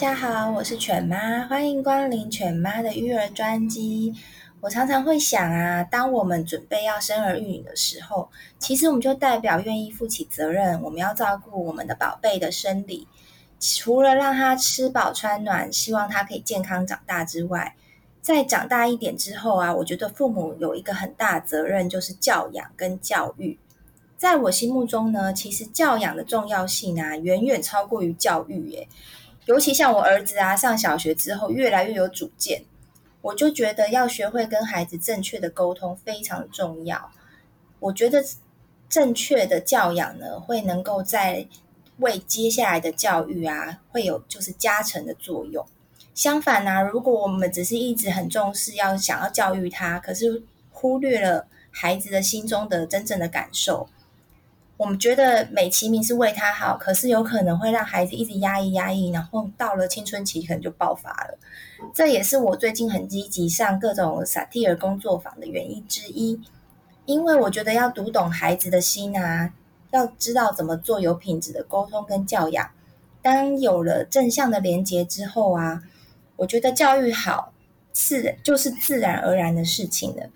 大家好，我是犬妈，欢迎光临犬妈的育儿专机。我常常会想啊，当我们准备要生儿育女的时候，其实我们就代表愿意负起责任，我们要照顾我们的宝贝的生理，除了让他吃饱穿暖，希望他可以健康长大之外，在长大一点之后啊，我觉得父母有一个很大责任，就是教养跟教育。在我心目中呢，其实教养的重要性啊，远远超过于教育耶。尤其像我儿子啊，上小学之后，越来越有主见。我就觉得要学会跟孩子正确的沟通非常重要。我觉得正确的教养呢，会能够在为接下来的教育啊，会有就是加成的作用。相反呢，如果我们只是一直很重视要想要教育他，可是忽略了孩子的心中的真正的感受。我们觉得美其名是为他好，可是有可能会让孩子一直压抑压抑，然后到了青春期可能就爆发了。这也是我最近很积极上各种萨提尔工作坊的原因之一，因为我觉得要读懂孩子的心啊，要知道怎么做有品质的沟通跟教养。当有了正向的连接之后啊，我觉得教育好是就是自然而然的事情了。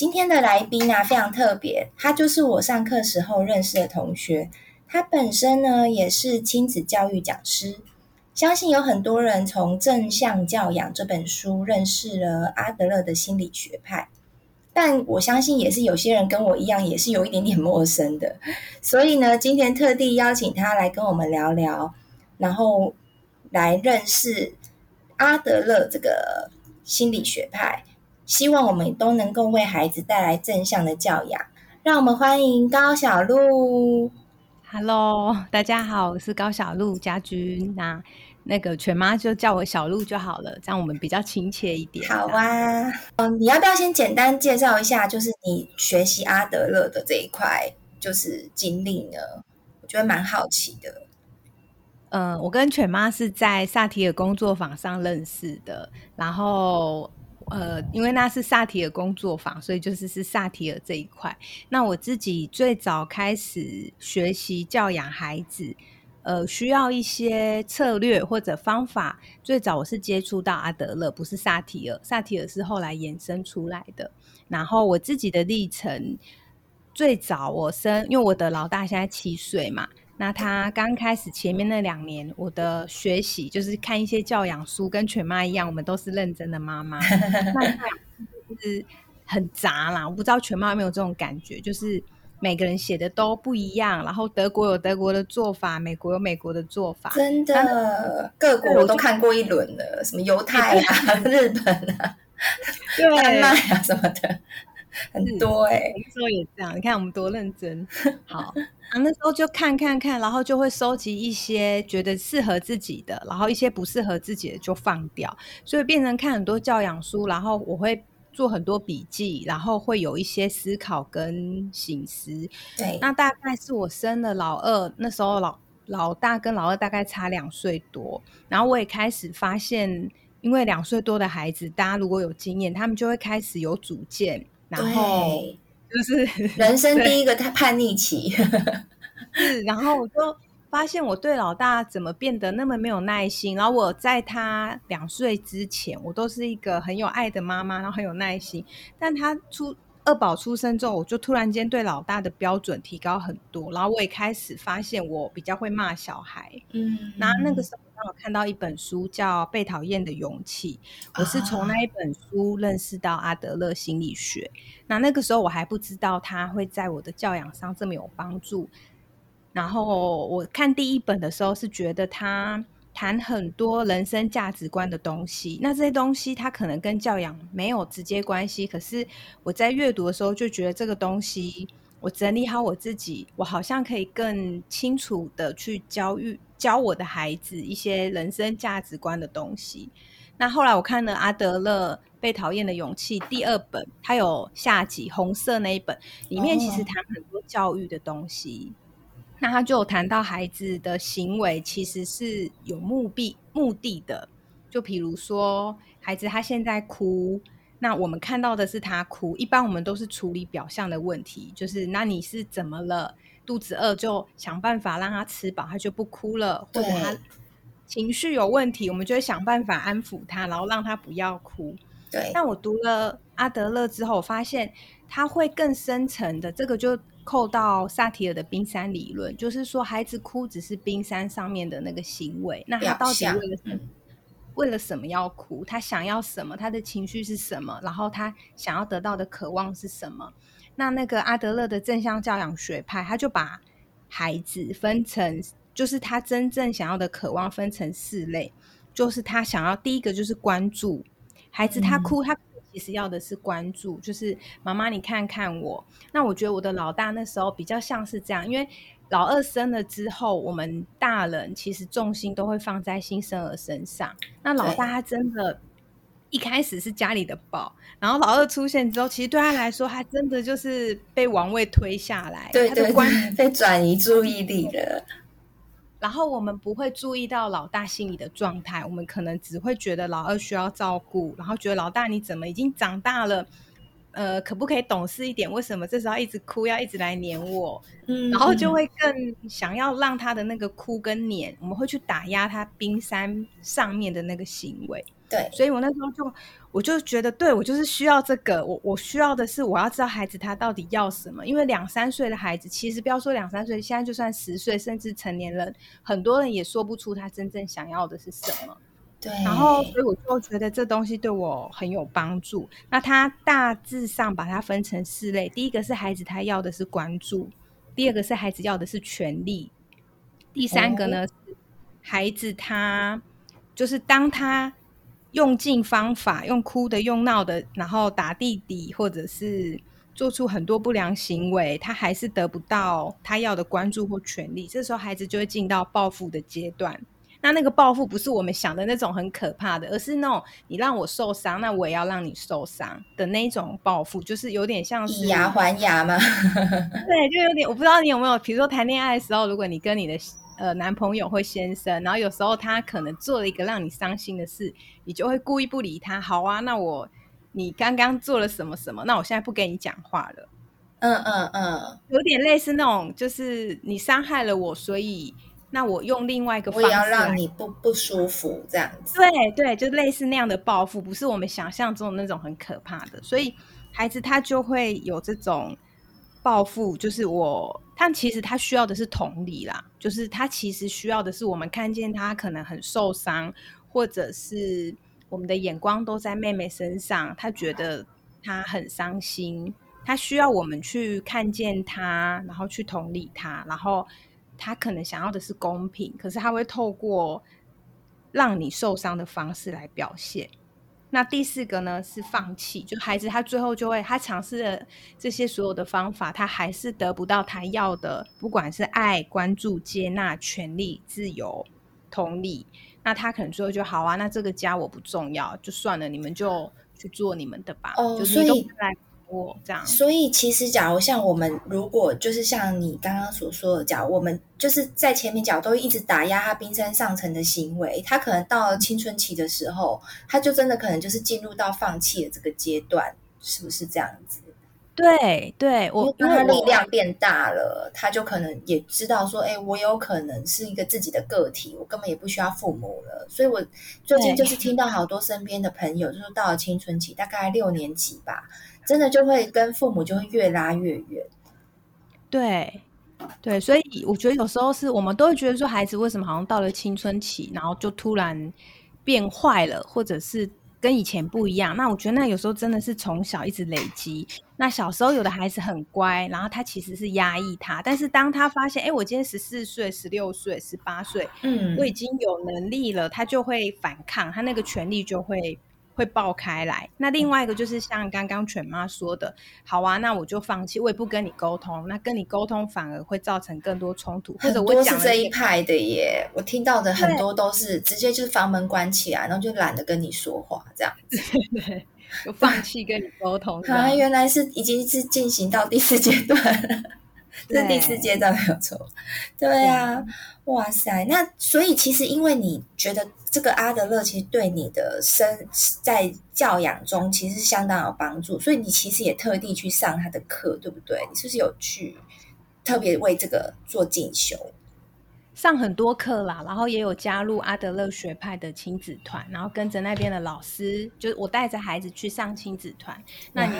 今天的来宾啊，非常特别，他就是我上课时候认识的同学。他本身呢，也是亲子教育讲师。相信有很多人从《正向教养》这本书认识了阿德勒的心理学派，但我相信也是有些人跟我一样，也是有一点点陌生的。所以呢，今天特地邀请他来跟我们聊聊，然后来认识阿德勒这个心理学派。希望我们都能够为孩子带来正向的教养。让我们欢迎高小璐。Hello，大家好，我是高小璐家君。那那个犬妈就叫我小璐就好了，这样我们比较亲切一点。好啊，嗯，你要不要先简单介绍一下，就是你学习阿德勒的这一块就是经历呢？我觉得蛮好奇的。嗯，我跟犬妈是在萨提尔工作坊上认识的，然后。呃，因为那是萨提尔工作坊，所以就是是萨提尔这一块。那我自己最早开始学习教养孩子，呃，需要一些策略或者方法。最早我是接触到阿德勒，不是萨提尔，萨提尔是后来衍生出来的。然后我自己的历程，最早我生，因为我的老大现在七岁嘛。那他刚开始前面那两年，我的学习就是看一些教养书，跟犬妈一样，我们都是认真的妈妈。那就是很杂啦，我不知道犬妈有没有这种感觉，就是每个人写的都不一样，然后德国有德国的做法，美国有美国的做法，真的，各国我都看过一轮了，什么犹太啊、日本啊、丹麦啊什么的。很多哎、欸，那时候也这样。你看我们多认真。好，啊，那时候就看看看，然后就会收集一些觉得适合自己的，然后一些不适合自己的就放掉。所以变成看很多教养书，然后我会做很多笔记，然后会有一些思考跟醒思。对，那大概是我生了老二，那时候老老大跟老二大概差两岁多，然后我也开始发现，因为两岁多的孩子，大家如果有经验，他们就会开始有主见。然后就是 人生第一个他叛逆期，是，然后我就发现我对老大怎么变得那么没有耐心。然后我在他两岁之前，我都是一个很有爱的妈妈，然后很有耐心。但他出二宝出生之后，我就突然间对老大的标准提高很多，然后我也开始发现我比较会骂小孩。嗯，然后那个时候。刚好看到一本书叫《被讨厌的勇气》，我是从那一本书认识到阿德勒心理学。那那个时候我还不知道他会在我的教养上这么有帮助。然后我看第一本的时候是觉得他谈很多人生价值观的东西，那这些东西它可能跟教养没有直接关系，可是我在阅读的时候就觉得这个东西我整理好我自己，我好像可以更清楚的去教育教我的孩子一些人生价值观的东西。那后来我看了阿德勒《被讨厌的勇气》第二本，它有下集红色那一本，里面其实谈很多教育的东西。Oh. 那他就有谈到孩子的行为其实是有目的目的的，就比如说孩子他现在哭，那我们看到的是他哭，一般我们都是处理表象的问题，就是那你是怎么了？肚子饿就想办法让他吃饱，他就不哭了，或者他。情绪有问题，我们就会想办法安抚他，然后让他不要哭。对。那我读了阿德勒之后，我发现他会更深层的，这个就扣到萨提尔的冰山理论，就是说孩子哭只是冰山上面的那个行为，那他到底为了什么？为了什么要哭？他想要什么？他的情绪是什么？然后他想要得到的渴望是什么？那那个阿德勒的正向教养学派，他就把孩子分成。就是他真正想要的渴望分成四类，就是他想要第一个就是关注孩子，他哭，他其实要的是关注，嗯、就是妈妈你看看我。那我觉得我的老大那时候比较像是这样，因为老二生了之后，我们大人其实重心都会放在新生儿身上。那老大他真的，一开始是家里的宝，然后老二出现之后，其实对他来说，他真的就是被王位推下来，对对，对，他的关被转移注意力了。然后我们不会注意到老大心里的状态，我们可能只会觉得老二需要照顾，然后觉得老大你怎么已经长大了，呃，可不可以懂事一点？为什么这时候一直哭，要一直来黏我？嗯，然后就会更想要让他的那个哭跟黏，我们会去打压他冰山上面的那个行为。对，所以我那时候就，我就觉得，对，我就是需要这个，我我需要的是，我要知道孩子他到底要什么。因为两三岁的孩子，其实不要说两三岁，现在就算十岁，甚至成年人，很多人也说不出他真正想要的是什么。对，然后所以我就觉得这东西对我很有帮助。那他大致上把它分成四类，第一个是孩子他要的是关注，第二个是孩子要的是权利，第三个呢，是孩子他就是当他。用尽方法，用哭的，用闹的，然后打弟弟，或者是做出很多不良行为，他还是得不到他要的关注或权利。这时候，孩子就会进到报复的阶段。那那个报复不是我们想的那种很可怕的，而是那种你让我受伤，那我也要让你受伤的那种报复，就是有点像是以牙还牙嘛？对，就有点。我不知道你有没有，比如说谈恋爱的时候，如果你跟你的。呃，男朋友或先生，然后有时候他可能做了一个让你伤心的事，你就会故意不理他。好啊，那我你刚刚做了什么什么？那我现在不跟你讲话了。嗯嗯嗯，有点类似那种，就是你伤害了我，所以那我用另外一个方式，我要让你不不舒服，这样子。对对，就类似那样的报复，不是我们想象中的那种很可怕的。所以孩子他就会有这种。报复就是我，但其实他需要的是同理啦，就是他其实需要的是我们看见他可能很受伤，或者是我们的眼光都在妹妹身上，他觉得他很伤心，他需要我们去看见他，然后去同理他，然后他可能想要的是公平，可是他会透过让你受伤的方式来表现。那第四个呢是放弃，就孩子他最后就会，他尝试了这些所有的方法，他还是得不到他要的，不管是爱、关注、接纳、权利、自由、同理，那他可能最后就好啊，那这个家我不重要，就算了，你们就去做你们的吧。哦，就是所以。这样，所以其实，假如像我们，如果就是像你刚刚所说的，假如我们就是在前面讲都一直打压他冰山上层的行为，他可能到了青春期的时候，他就真的可能就是进入到放弃的这个阶段，是不是这样子？对，对我因为他力量变大了，他就可能也知道说，哎，我有可能是一个自己的个体，我根本也不需要父母了。所以我最近就是听到好多身边的朋友，就是到了青春期，大概六年级吧。真的就会跟父母就会越拉越远，对，对，所以我觉得有时候是我们都会觉得说，孩子为什么好像到了青春期，然后就突然变坏了，或者是跟以前不一样。那我觉得那有时候真的是从小一直累积。那小时候有的孩子很乖，然后他其实是压抑他，但是当他发现，哎，我今天十四岁、十六岁、十八岁，嗯，我已经有能力了，他就会反抗，他那个权利就会。会爆开来。那另外一个就是像刚刚犬妈说的，好啊，那我就放弃，我也不跟你沟通。那跟你沟通反而会造成更多冲突。或者我讲是这一派的耶，我听到的很多都是直接就是房门关起来，然后就懒得跟你说话这样子。就放弃跟你沟通。啊，原来是已经是进行到第四阶段了。这是第四阶段没有错，对啊，嗯、哇塞，那所以其实因为你觉得这个阿德勒其实对你的生在教养中其实是相当有帮助，所以你其实也特地去上他的课，对不对？你是不是有去特别为这个做进修？上很多课啦，然后也有加入阿德勒学派的亲子团，然后跟着那边的老师，就是我带着孩子去上亲子团，那你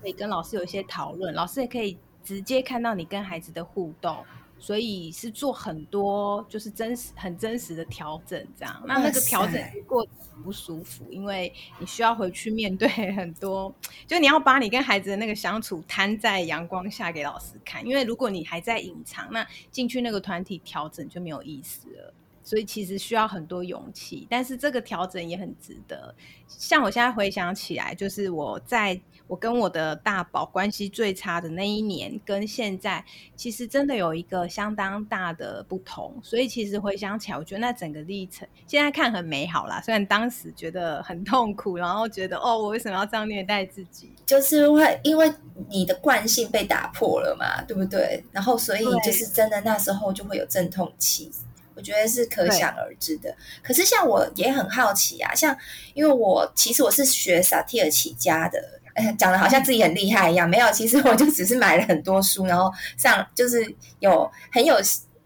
可以跟老师有一些讨论，老师也可以。直接看到你跟孩子的互动，所以是做很多就是真实、很真实的调整，这样。那那个调整过很不舒服，因为你需要回去面对 很多，就你要把你跟孩子的那个相处摊在阳光下给老师看，因为如果你还在隐藏，那进去那个团体调整就没有意思了。所以其实需要很多勇气，但是这个调整也很值得。像我现在回想起来，就是我在我跟我的大宝关系最差的那一年，跟现在其实真的有一个相当大的不同。所以其实回想起来，我觉得那整个历程现在看很美好啦。虽然当时觉得很痛苦，然后觉得哦，我为什么要这样虐待自己？就是会因为你的惯性被打破了嘛，对不对？然后所以就是真的那时候就会有阵痛期。我觉得是可想而知的。可是像我也很好奇啊，像因为我其实我是学萨提尔起家的，哎，讲的好像自己很厉害一样。没有，其实我就只是买了很多书，然后上就是有很有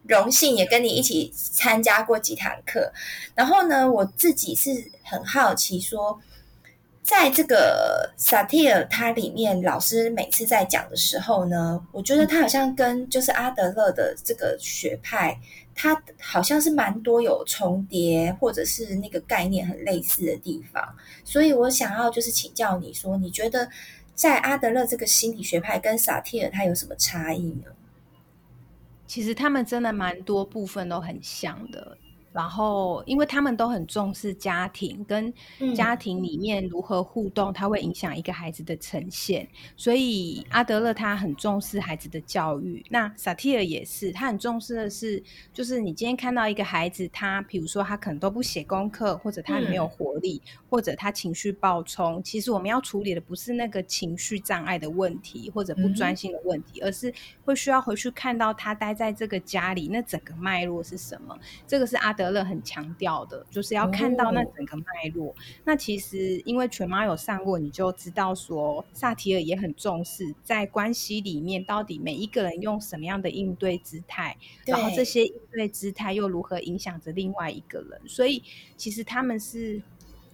荣幸也跟你一起参加过几堂课。然后呢，我自己是很好奇说，在这个萨提尔它里面，老师每次在讲的时候呢，我觉得他好像跟就是阿德勒的这个学派。它好像是蛮多有重叠，或者是那个概念很类似的地方，所以我想要就是请教你说，你觉得在阿德勒这个心理学派跟萨提尔它有什么差异呢？其实他们真的蛮多部分都很像的。然后，因为他们都很重视家庭，跟家庭里面如何互动，它会影响一个孩子的呈现。所以阿德勒他很重视孩子的教育，那萨提尔也是，他很重视的是，就是你今天看到一个孩子，他比如说他可能都不写功课，或者他没有活力，嗯、或者他情绪暴冲，其实我们要处理的不是那个情绪障碍的问题，或者不专心的问题，嗯、而是会需要回去看到他待在这个家里那整个脉络是什么。这个是阿德。德勒很强调的，就是要看到那整个脉络。哦、那其实因为全妈有上过，你就知道说，萨提尔也很重视在关系里面，到底每一个人用什么样的应对姿态，然后这些应对姿态又如何影响着另外一个人。所以其实他们是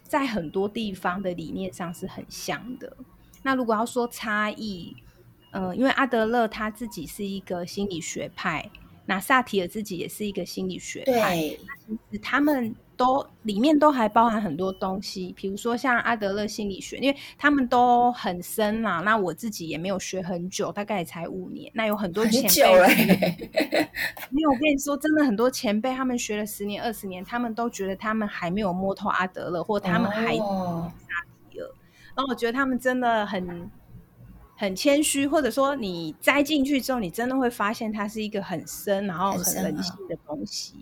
在很多地方的理念上是很像的。那如果要说差异，嗯、呃，因为阿德勒他自己是一个心理学派。那萨提尔自己也是一个心理学派，对其实他们都里面都还包含很多东西，比如说像阿德勒心理学，因为他们都很深嘛。那我自己也没有学很久，大概也才五年。那有很多前辈，没有，我跟你说，真的很多前辈，他们学了十年、二十年，他们都觉得他们还没有摸透阿德勒，或他们还萨提尔。然后我觉得他们真的很。很谦虚，或者说你栽进去之后，你真的会发现它是一个很深，然后很人性的东西。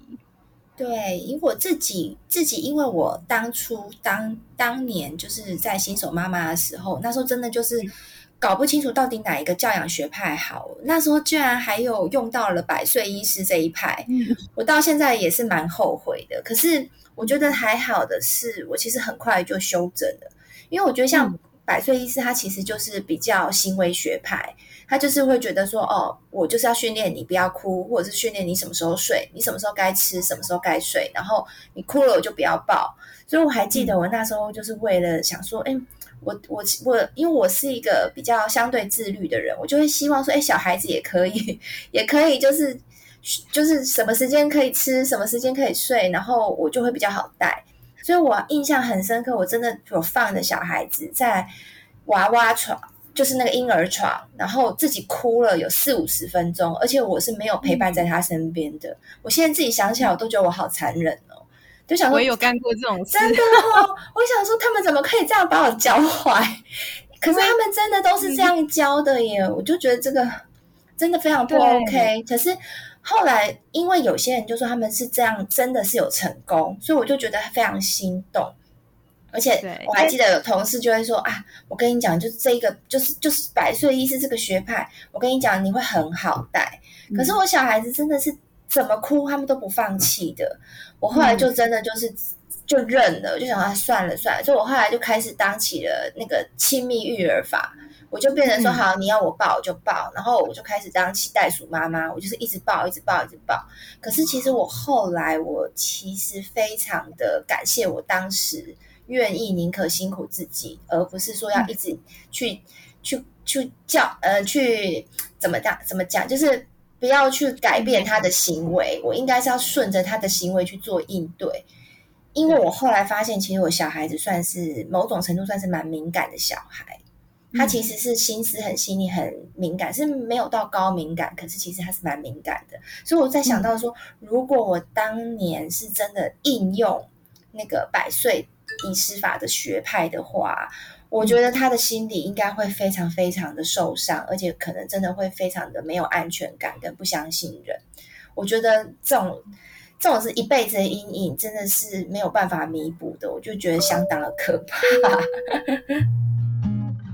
对，因为我自己自己，因为我当初当当年就是在新手妈妈的时候，那时候真的就是搞不清楚到底哪一个教养学派好。那时候居然还有用到了百岁医师这一派，嗯、我到现在也是蛮后悔的。可是我觉得还好的是，我其实很快就修正了，因为我觉得像、嗯。百岁医师他其实就是比较行为学派，他就是会觉得说，哦，我就是要训练你不要哭，或者是训练你什么时候睡，你什么时候该吃，什么时候该睡，然后你哭了我就不要抱。所以我还记得我那时候就是为了想说，哎，我我我，因为我是一个比较相对自律的人，我就会希望说，哎，小孩子也可以，也可以，就是就是什么时间可以吃，什么时间可以睡，然后我就会比较好带。所以我印象很深刻，我真的有放着小孩子在娃娃床，就是那个婴儿床，然后自己哭了有四五十分钟，而且我是没有陪伴在他身边的。我现在自己想起来，我都觉得我好残忍哦。就想说我也有干过这种事，真的哦。我想说，他们怎么可以这样把我教坏？可是他们真的都是这样教的耶！我就觉得这个真的非常不 OK。可是后来，因为有些人就说他们是这样，真的是有成功，所以我就觉得非常心动。而且我还记得有同事就会说啊，我跟你讲，就是这个，就是就是百岁医师这个学派，我跟你讲，你会很好带。可是我小孩子真的是怎么哭，他们都不放弃的。我后来就真的就是就认了，就想啊，算了算了。所以我后来就开始当起了那个亲密育儿法，我就变成说好，你要我抱我就抱，然后我就开始当起袋鼠妈妈，我就是一直抱，一直抱，一直抱。可是其实我后来，我其实非常的感谢我当时。愿意宁可辛苦自己，而不是说要一直去、嗯、去去叫呃去怎么讲怎么讲，就是不要去改变他的行为。我应该是要顺着他的行为去做应对。因为我后来发现，其实我小孩子算是某种程度算是蛮敏感的小孩，他其实是心思很细腻、很敏感，是没有到高敏感，可是其实他是蛮敏感的。所以我在想到说，如果我当年是真的应用那个百岁。医师法的学派的话，我觉得他的心理应该会非常非常的受伤，而且可能真的会非常的没有安全感跟不相信人。我觉得这种这种是一辈子的阴影，真的是没有办法弥补的。我就觉得相当的可怕。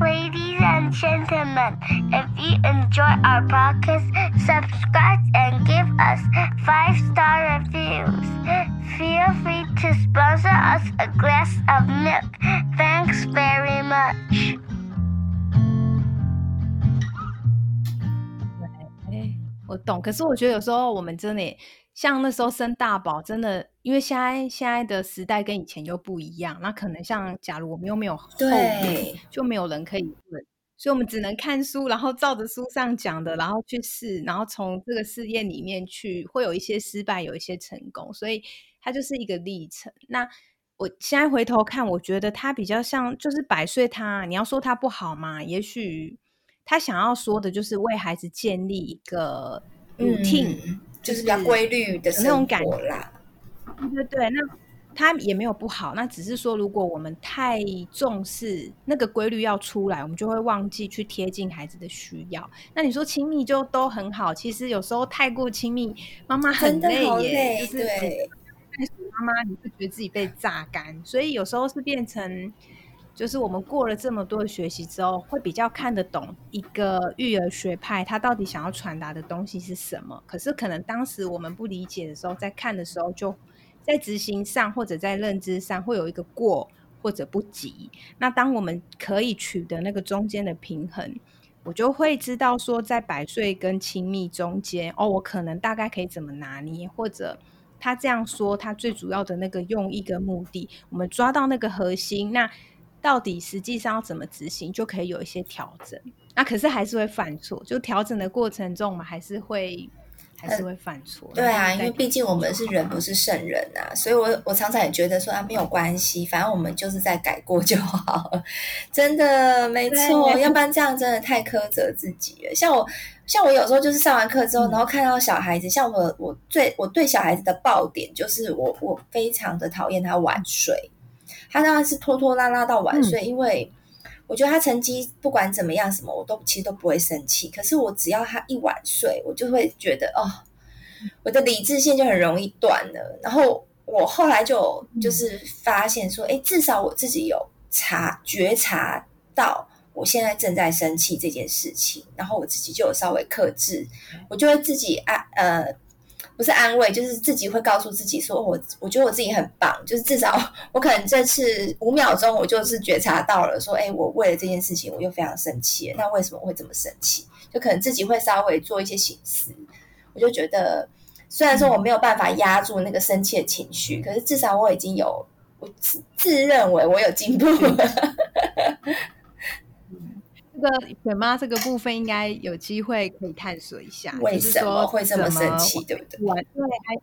Ladies and gentlemen, if you enjoy our podcast, subscribe and give us five star reviews. Feel free to sponsor us a glass of milk. Thanks very much. 我懂，可是我觉得有时候我们真的 像那时候生大宝，真的因为现在现在的时代跟以前又不一样，那可能像假如我们又没有后面，就没有人可以问，所以我们只能看书，然后照着书上讲的，然后去试，然后从这个试验里面去，会有一些失败，有一些成功，所以它就是一个历程。那我现在回头看，我觉得它比较像就是百岁他，你要说它不好嘛？也许。他想要说的就是为孩子建立一个 routine，、嗯、就是比较规律的那种感觉啦。对对对，那他也没有不好，那只是说如果我们太重视那个规律要出来，我们就会忘记去贴近孩子的需要。那你说亲密就都很好，其实有时候太过亲密，妈妈很累耶，就是对妈妈你会觉得自己被榨干，所以有时候是变成。就是我们过了这么多的学习之后，会比较看得懂一个育儿学派，他到底想要传达的东西是什么。可是可能当时我们不理解的时候，在看的时候，就在执行上或者在认知上会有一个过或者不及。那当我们可以取得那个中间的平衡，我就会知道说，在百岁跟亲密中间，哦，我可能大概可以怎么拿捏，或者他这样说，他最主要的那个用意跟目的，我们抓到那个核心，那。到底实际上要怎么执行，就可以有一些调整。那可是还是会犯错，就调整的过程中，我们还是会还是会犯错。对啊，因为毕竟我们是人，不是圣人啊。所以我我常常也觉得说啊，没有关系，反正我们就是在改过就好了。真的没错，要不然这样真的太苛责自己了。像我像我有时候就是上完课之后，嗯、然后看到小孩子，像我我最我对小孩子的爆点就是我我非常的讨厌他晚睡。他当然是拖拖拉拉到晚睡，嗯、因为我觉得他成绩不管怎么样，什么我都其实都不会生气。可是我只要他一晚睡，我就会觉得哦，我的理智线就很容易断了。然后我后来就就是发现说，哎、嗯，至少我自己有察觉察到我现在正在生气这件事情，然后我自己就有稍微克制，我就会自己啊呃。不是安慰，就是自己会告诉自己说：“我我觉得我自己很棒，就是至少 我可能这次五秒钟，我就是觉察到了，说，哎，我为了这件事情，我又非常生气。那为什么我会这么生气？就可能自己会稍微做一些省思。我就觉得，虽然说我没有办法压住那个生气的情绪，可是至少我已经有，我自自认为我有进步了。” 这个犬妈这个部分应该有机会可以探索一下，为什么会这么生气，对不对？对，还。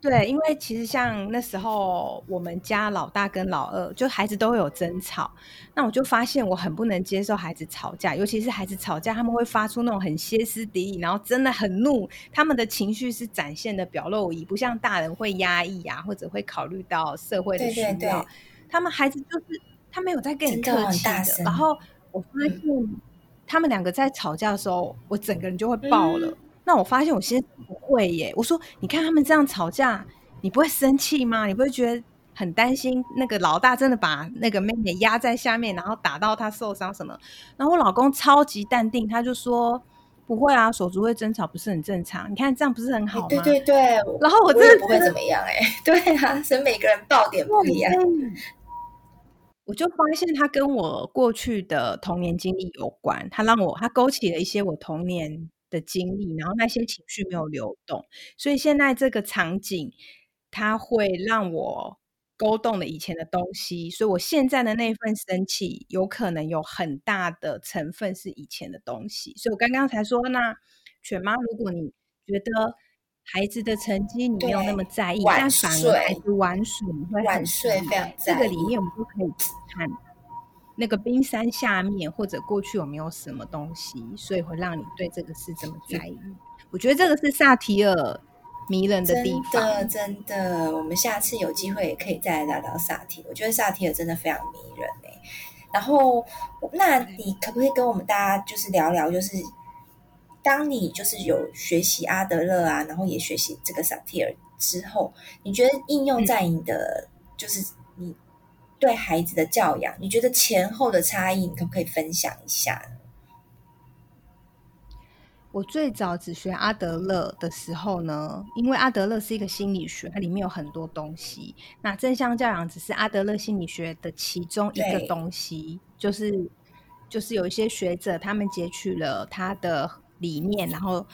对，因为其实像那时候我们家老大跟老二，就孩子都会有争吵，那我就发现我很不能接受孩子吵架，尤其是孩子吵架，他们会发出那种很歇斯底里，然后真的很怒，他们的情绪是展现的表露无遗，不像大人会压抑啊，或者会考虑到社会的需要。对对对，他们孩子就是他没有在跟你客气的，的然后我发现他们两个在吵架的时候，我整个人就会爆了。嗯那我发现我其实不会耶。我说，你看他们这样吵架，你不会生气吗？你不会觉得很担心那个老大真的把那个妹妹压在下面，然后打到她受伤什么？然后我老公超级淡定，他就说不会啊，手足会争吵不是很正常？你看这样不是很好吗？对对对。然后我真的不会怎么样哎。对啊，所以每个人爆点不一样。我就发现他跟我过去的童年经历有关，他让我他勾起了一些我童年的经历，然后那些情绪没有流动，所以现在这个场景，它会让我勾动了以前的东西，所以我现在的那份生气，有可能有很大的成分是以前的东西。所以我刚刚才说，那犬妈，如果你觉得孩子的成绩你没有那么在意，但反而孩子玩水你会很在意，这个里面我们就可以看。那个冰山下面，或者过去有没有什么东西，所以会让你对这个事这么在意？我觉得这个是萨提尔迷人的地方。真的，真的，我们下次有机会也可以再来聊聊萨提。我觉得萨提尔真的非常迷人哎。然后，那你可不可以跟我们大家就是聊聊，就是当你就是有学习阿德勒啊，然后也学习这个萨提尔之后，你觉得应用在你的、嗯、就是你。对孩子的教养，你觉得前后的差异，你可不可以分享一下？我最早只学阿德勒的时候呢，因为阿德勒是一个心理学，它里面有很多东西。那正向教养只是阿德勒心理学的其中一个东西，就是就是有一些学者他们截取了他的理念，然后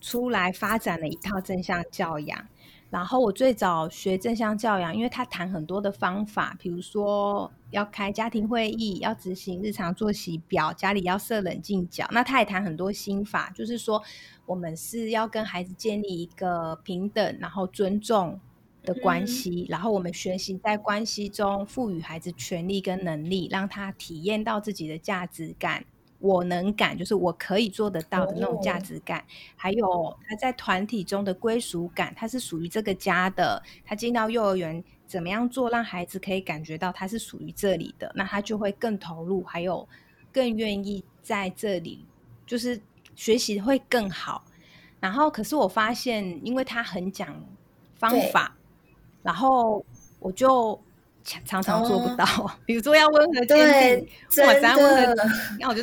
出来发展了一套正向教养。然后我最早学正向教养，因为他谈很多的方法，比如说要开家庭会议，要执行日常作息表，家里要设冷静角。那他也谈很多心法，就是说我们是要跟孩子建立一个平等，然后尊重的关系，嗯、然后我们学习在关系中赋予孩子权利跟能力，让他体验到自己的价值感。我能感，就是我可以做得到的那种价值感，哦、还有他在团体中的归属感，他是属于这个家的。他进到幼儿园，怎么样做让孩子可以感觉到他是属于这里的？那他就会更投入，还有更愿意在这里，就是学习会更好。然后，可是我发现，因为他很讲方法，然后我就。常常做不到，哦、比如说要温和坚定，我咱温和，那我就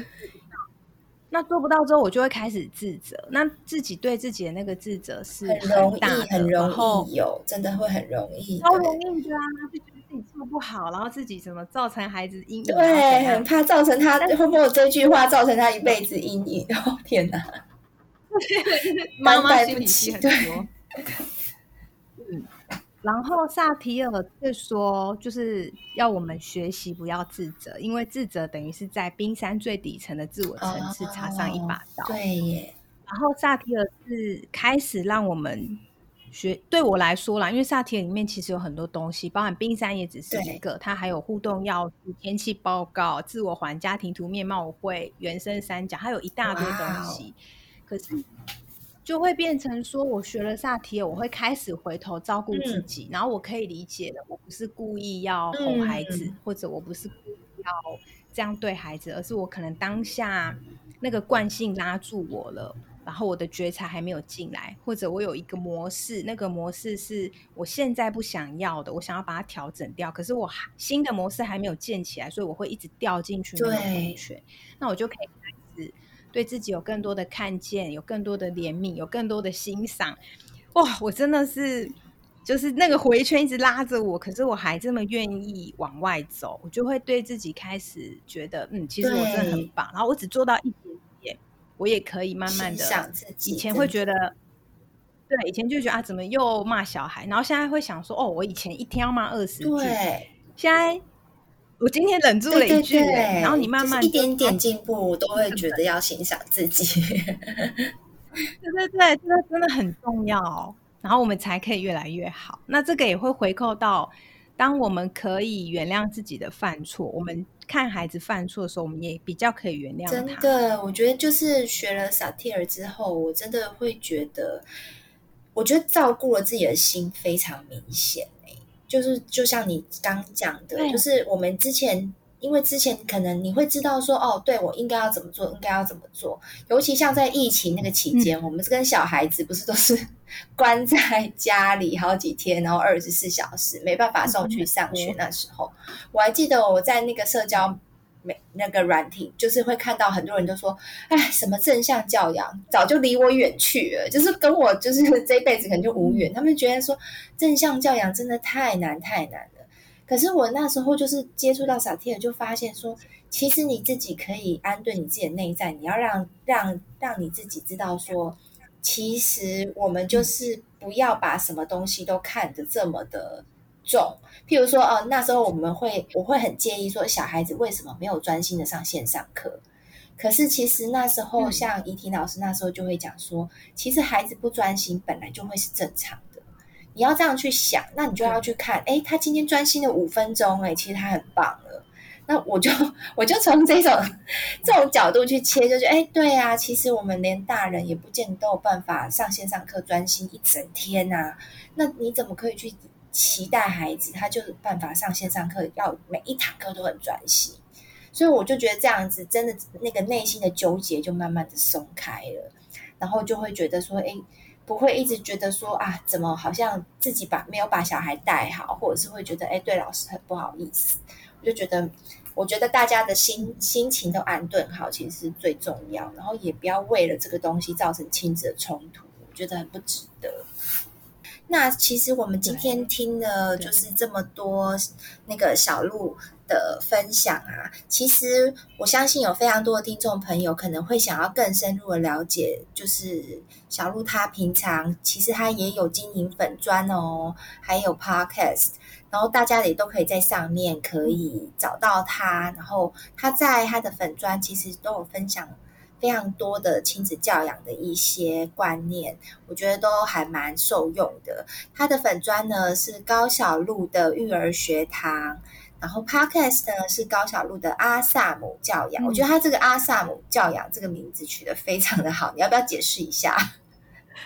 那做不到之后，我就会开始自责。那自己对自己的那个自责是很大的，很容易有，真的会很容易，超容易的啊！就觉得自己做不好，然后自己怎么造成孩子阴影？对，很怕造成他会不会这句话造成他一辈子阴影？哦天哪！妈妈心里戏很多。嗯。然后萨提尔就说，就是要我们学习不要自责，因为自责等于是在冰山最底层的自我层次插上一把刀。哦、对耶。然后萨提尔是开始让我们学，对我来说啦，因为萨提尔里面其实有很多东西，包含冰山也只是一个，它还有互动要素、天气报告、自我环、家庭图面貌会、原生三角，还有一大堆东西。可是。就会变成说，我学了萨提尔，我会开始回头照顾自己，嗯、然后我可以理解了，我不是故意要哄孩子，嗯、或者我不是故意要这样对孩子，而是我可能当下那个惯性拉住我了，然后我的觉察还没有进来，或者我有一个模式，那个模式是我现在不想要的，我想要把它调整掉，可是我新的模式还没有建起来，所以我会一直掉进去那个回圈，那我就可以开始。对自己有更多的看见，有更多的怜悯，有更多的欣赏。哇，我真的是就是那个回圈一直拉着我，可是我还这么愿意往外走，我就会对自己开始觉得，嗯，其实我真的很棒。然后我只做到一点点，我也可以慢慢的。以前会觉得，对，以前就觉得啊，怎么又骂小孩？然后现在会想说，哦，我以前一天要骂二十句，对，现在。我今天忍住了一句，对对对，然后你慢慢一点点进步，都会觉得要欣赏自己。对对对，这个真的很重要，然后我们才可以越来越好。那这个也会回扣到，当我们可以原谅自己的犯错，我们看孩子犯错的时候，我们也比较可以原谅他。真的，我觉得就是学了萨提尔之后，我真的会觉得，我觉得照顾了自己的心非常明显。就是就像你刚讲的，就是我们之前。因为之前可能你会知道说哦，对，我应该要怎么做，应该要怎么做。尤其像在疫情那个期间，嗯、我们跟小孩子不是都是 关在家里好几天，然后二十四小时没办法送去上学。那时候，嗯、我还记得我在那个社交媒那个软体，就是会看到很多人都说，哎，什么正向教养早就离我远去了，就是跟我就是 这一辈子可能就无缘。他们觉得说正向教养真的太难太难了。可是我那时候就是接触到萨提尔，就发现说，其实你自己可以安顿你自己的内在，你要让让让你自己知道说，其实我们就是不要把什么东西都看得这么的重。譬如说，哦，那时候我们会我会很介意说，小孩子为什么没有专心的上线上课？可是其实那时候，像怡婷老师那时候就会讲说，其实孩子不专心本来就会是正常的。你要这样去想，那你就要去看，哎，他今天专心了五分钟，哎，其实他很棒了。那我就 我就从这种 这种角度去切，就觉得，哎，对啊，其实我们连大人也不见得都有办法上线上课专心一整天啊。那你怎么可以去期待孩子他就办法上线上课，要每一堂课都很专心？所以我就觉得这样子，真的那个内心的纠结就慢慢的松开了，然后就会觉得说，哎。不会一直觉得说啊，怎么好像自己把没有把小孩带好，或者是会觉得哎，对老师很不好意思。我就觉得，我觉得大家的心心情都安顿好，其实是最重要。然后也不要为了这个东西造成亲子的冲突，我觉得很不值得。那其实我们今天听了就是这么多那个小鹿的分享啊，其实我相信有非常多的听众朋友可能会想要更深入的了解，就是小鹿他平常其实他也有经营粉砖哦，还有 podcast，然后大家也都可以在上面可以找到他，然后他在他的粉砖其实都有分享非常多的亲子教养的一些观念，我觉得都还蛮受用的。他的粉砖呢是高小璐的育儿学堂。然后 Podcast 呢是高小璐的阿萨姆教养，嗯、我觉得他这个阿萨姆教养这个名字取得非常的好，你要不要解释一下？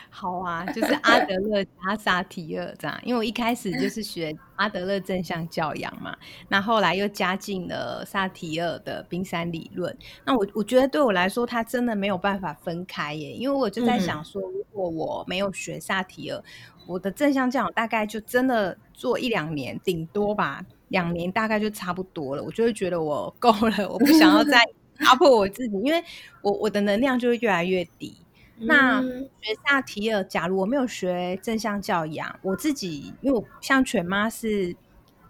好啊，就是阿德勒加萨提尔这样，因为我一开始就是学阿德勒正向教养嘛，那后来又加进了萨提尔的冰山理论，那我我觉得对我来说，他真的没有办法分开耶，因为我就在想说，如果我没有学萨提尔，嗯、我的正向教养大概就真的做一两年，顶多吧。两年大概就差不多了，我就会觉得我够了，我不想要再 压迫我自己，因为我我的能量就会越来越低。嗯、那学萨提尔，假如我没有学正向教养，我自己因为我像犬妈是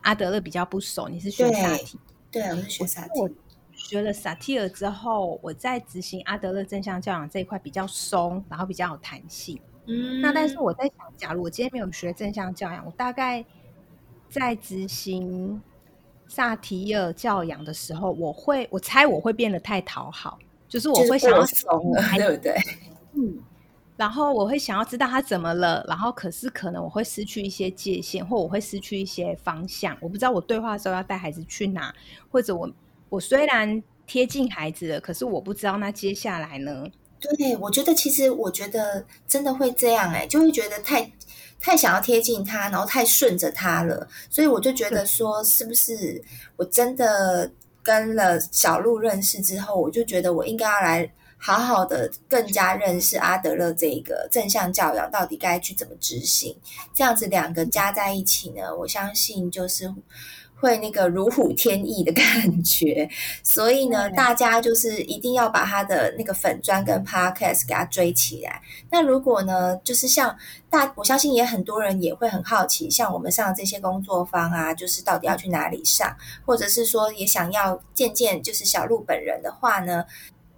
阿德勒比较不熟，你是学萨提？对，我是学萨提。我学了萨提尔之后，我在执行阿德勒正向教养这一块比较松，然后比较有弹性。嗯，那但是我在想，假如我今天没有学正向教养，我大概。在执行萨提尔教养的时候，我会，我猜我会变得太讨好，就是我会想要怂了，对不对？嗯，然后我会想要知道他怎么了，然后可是可能我会失去一些界限，或我会失去一些方向。我不知道我对话的时候要带孩子去哪，或者我我虽然贴近孩子了，可是我不知道那接下来呢？对，我觉得其实我觉得真的会这样哎、欸，就会觉得太。太想要贴近他，然后太顺着他了，所以我就觉得说，是不是我真的跟了小鹿认识之后，我就觉得我应该要来好好的更加认识阿德勒这个正向教养到底该去怎么执行，这样子两个加在一起呢，我相信就是。会那个如虎添翼的感觉，所以呢，大家就是一定要把他的那个粉砖跟 podcast 给他追起来。那如果呢，就是像大，我相信也很多人也会很好奇，像我们上这些工作坊啊，就是到底要去哪里上，或者是说也想要见见就是小鹿本人的话呢，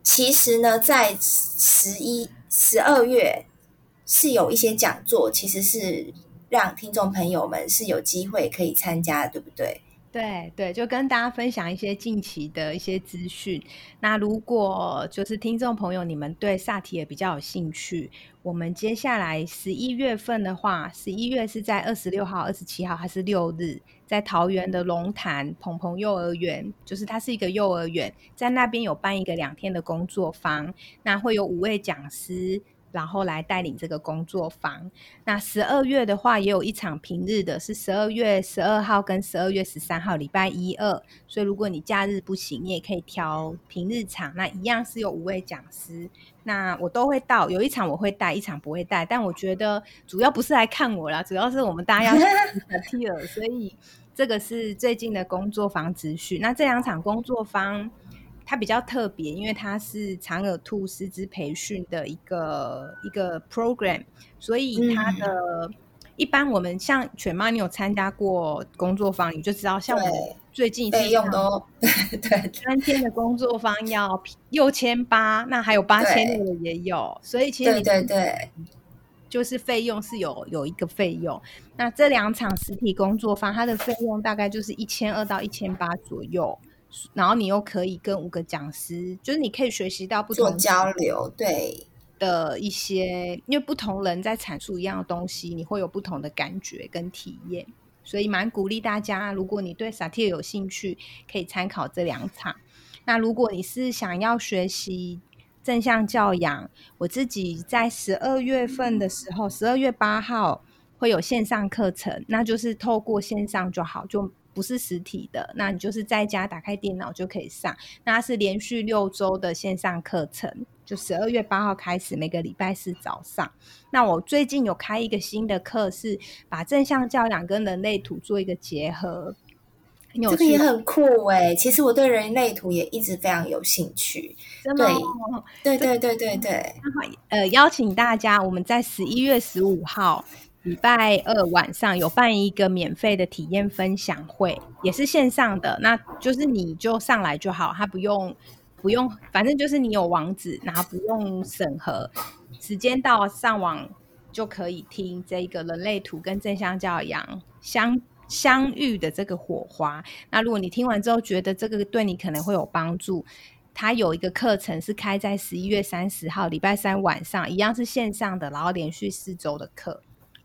其实呢，在十一、十二月是有一些讲座，其实是让听众朋友们是有机会可以参加，对不对？对对，就跟大家分享一些近期的一些资讯。那如果就是听众朋友，你们对萨提也比较有兴趣，我们接下来十一月份的话，十一月是在二十六号、二十七号还是六日，在桃园的龙潭鹏鹏幼儿园，就是它是一个幼儿园，在那边有办一个两天的工作坊，那会有五位讲师。然后来带领这个工作坊。那十二月的话，也有一场平日的，是十二月十二号跟十二月十三号，礼拜一二。所以如果你假日不行，你也可以挑平日场。那一样是有五位讲师，那我都会到。有一场我会带，一场不会带。但我觉得主要不是来看我啦，主要是我们大家要去萨提尔，所以这个是最近的工作坊资讯。那这两场工作坊。它比较特别，因为它是长耳兔师资培训的一个一个 program，所以它的、嗯、一般我们像犬妈，你有参加过工作坊，你就知道，像我最近费用都 对三天的工作坊要六千八，那还有八千六的也有，所以其实你对对对，就是费用是有有一个费用。那这两场实体工作坊，它的费用大概就是一千二到一千八左右。然后你又可以跟五个讲师，就是你可以学习到不同交流，对的一些，因为不同人在阐述一样的东西，你会有不同的感觉跟体验，所以蛮鼓励大家，如果你对萨提尔有兴趣，可以参考这两场。那如果你是想要学习正向教养，我自己在十二月份的时候，十二月八号会有线上课程，那就是透过线上就好，就。不是实体的，那你就是在家打开电脑就可以上。那它是连续六周的线上课程，就十二月八号开始，每个礼拜四早上。那我最近有开一个新的课，是把正向教养跟人类图做一个结合。这个也很酷哎！其实我对人类图也一直非常有兴趣。真的对，对对对对 对。呃，邀请大家，我们在十一月十五号。礼拜二晚上有办一个免费的体验分享会，也是线上的，那就是你就上来就好，他不用不用，反正就是你有网址，然后不用审核，时间到上网就可以听这个人类图跟正向教养相相遇的这个火花。那如果你听完之后觉得这个对你可能会有帮助，他有一个课程是开在十一月三十号礼拜三晚上，一样是线上的，然后连续四周的课。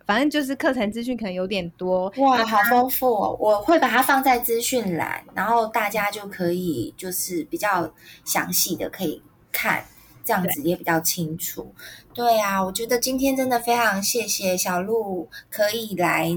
反正就是课程资讯可能有点多哇，好丰富哦！我会把它放在资讯栏，然后大家就可以就是比较详细的可以看，这样子也比较清楚。对，对啊，我觉得今天真的非常谢谢小鹿可以来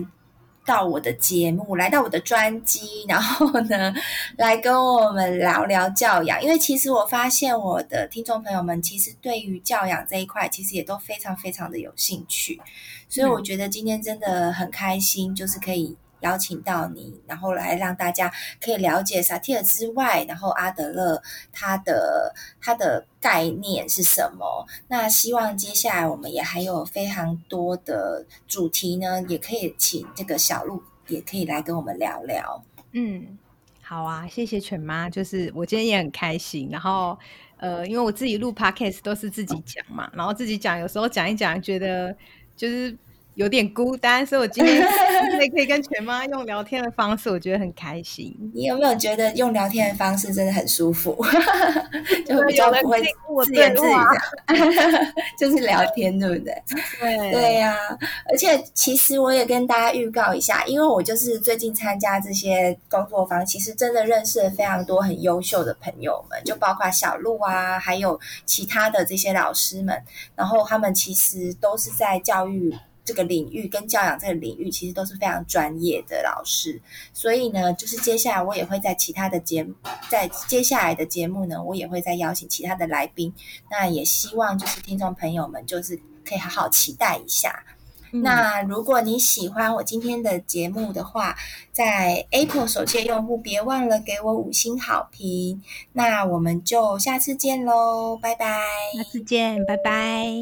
到我的节目，来到我的专辑，然后呢，来跟我们聊聊教养。因为其实我发现我的听众朋友们其实对于教养这一块，其实也都非常非常的有兴趣。所以我觉得今天真的很开心，就是可以邀请到你，然后来让大家可以了解萨提尔之外，然后阿德勒他的他的概念是什么。那希望接下来我们也还有非常多的主题呢，也可以请这个小鹿也可以来跟我们聊聊。嗯，好啊，谢谢犬妈，就是我今天也很开心。然后呃，因为我自己录 podcast 都是自己讲嘛，然后自己讲，有时候讲一讲觉得。就是有点孤单，所以我今天 也可以跟全妈用聊天的方式，我觉得很开心。你有没有觉得用聊天的方式真的很舒服？就比较不会自言自语的，就是聊天，对不对？对对呀、啊。而且其实我也跟大家预告一下，因为我就是最近参加这些工作坊，其实真的认识了非常多很优秀的朋友们，就包括小鹿啊，还有其他的这些老师们，然后他们其实都是在教育。这个领域跟教养这个领域其实都是非常专业的老师，所以呢，就是接下来我也会在其他的节目，在接下来的节目呢，我也会再邀请其他的来宾。那也希望就是听众朋友们就是可以好好期待一下。嗯。那如果你喜欢我今天的节目的话，在 Apple 手机用户别忘了给我五星好评。那我们就下次见喽，拜拜。下次见，拜拜。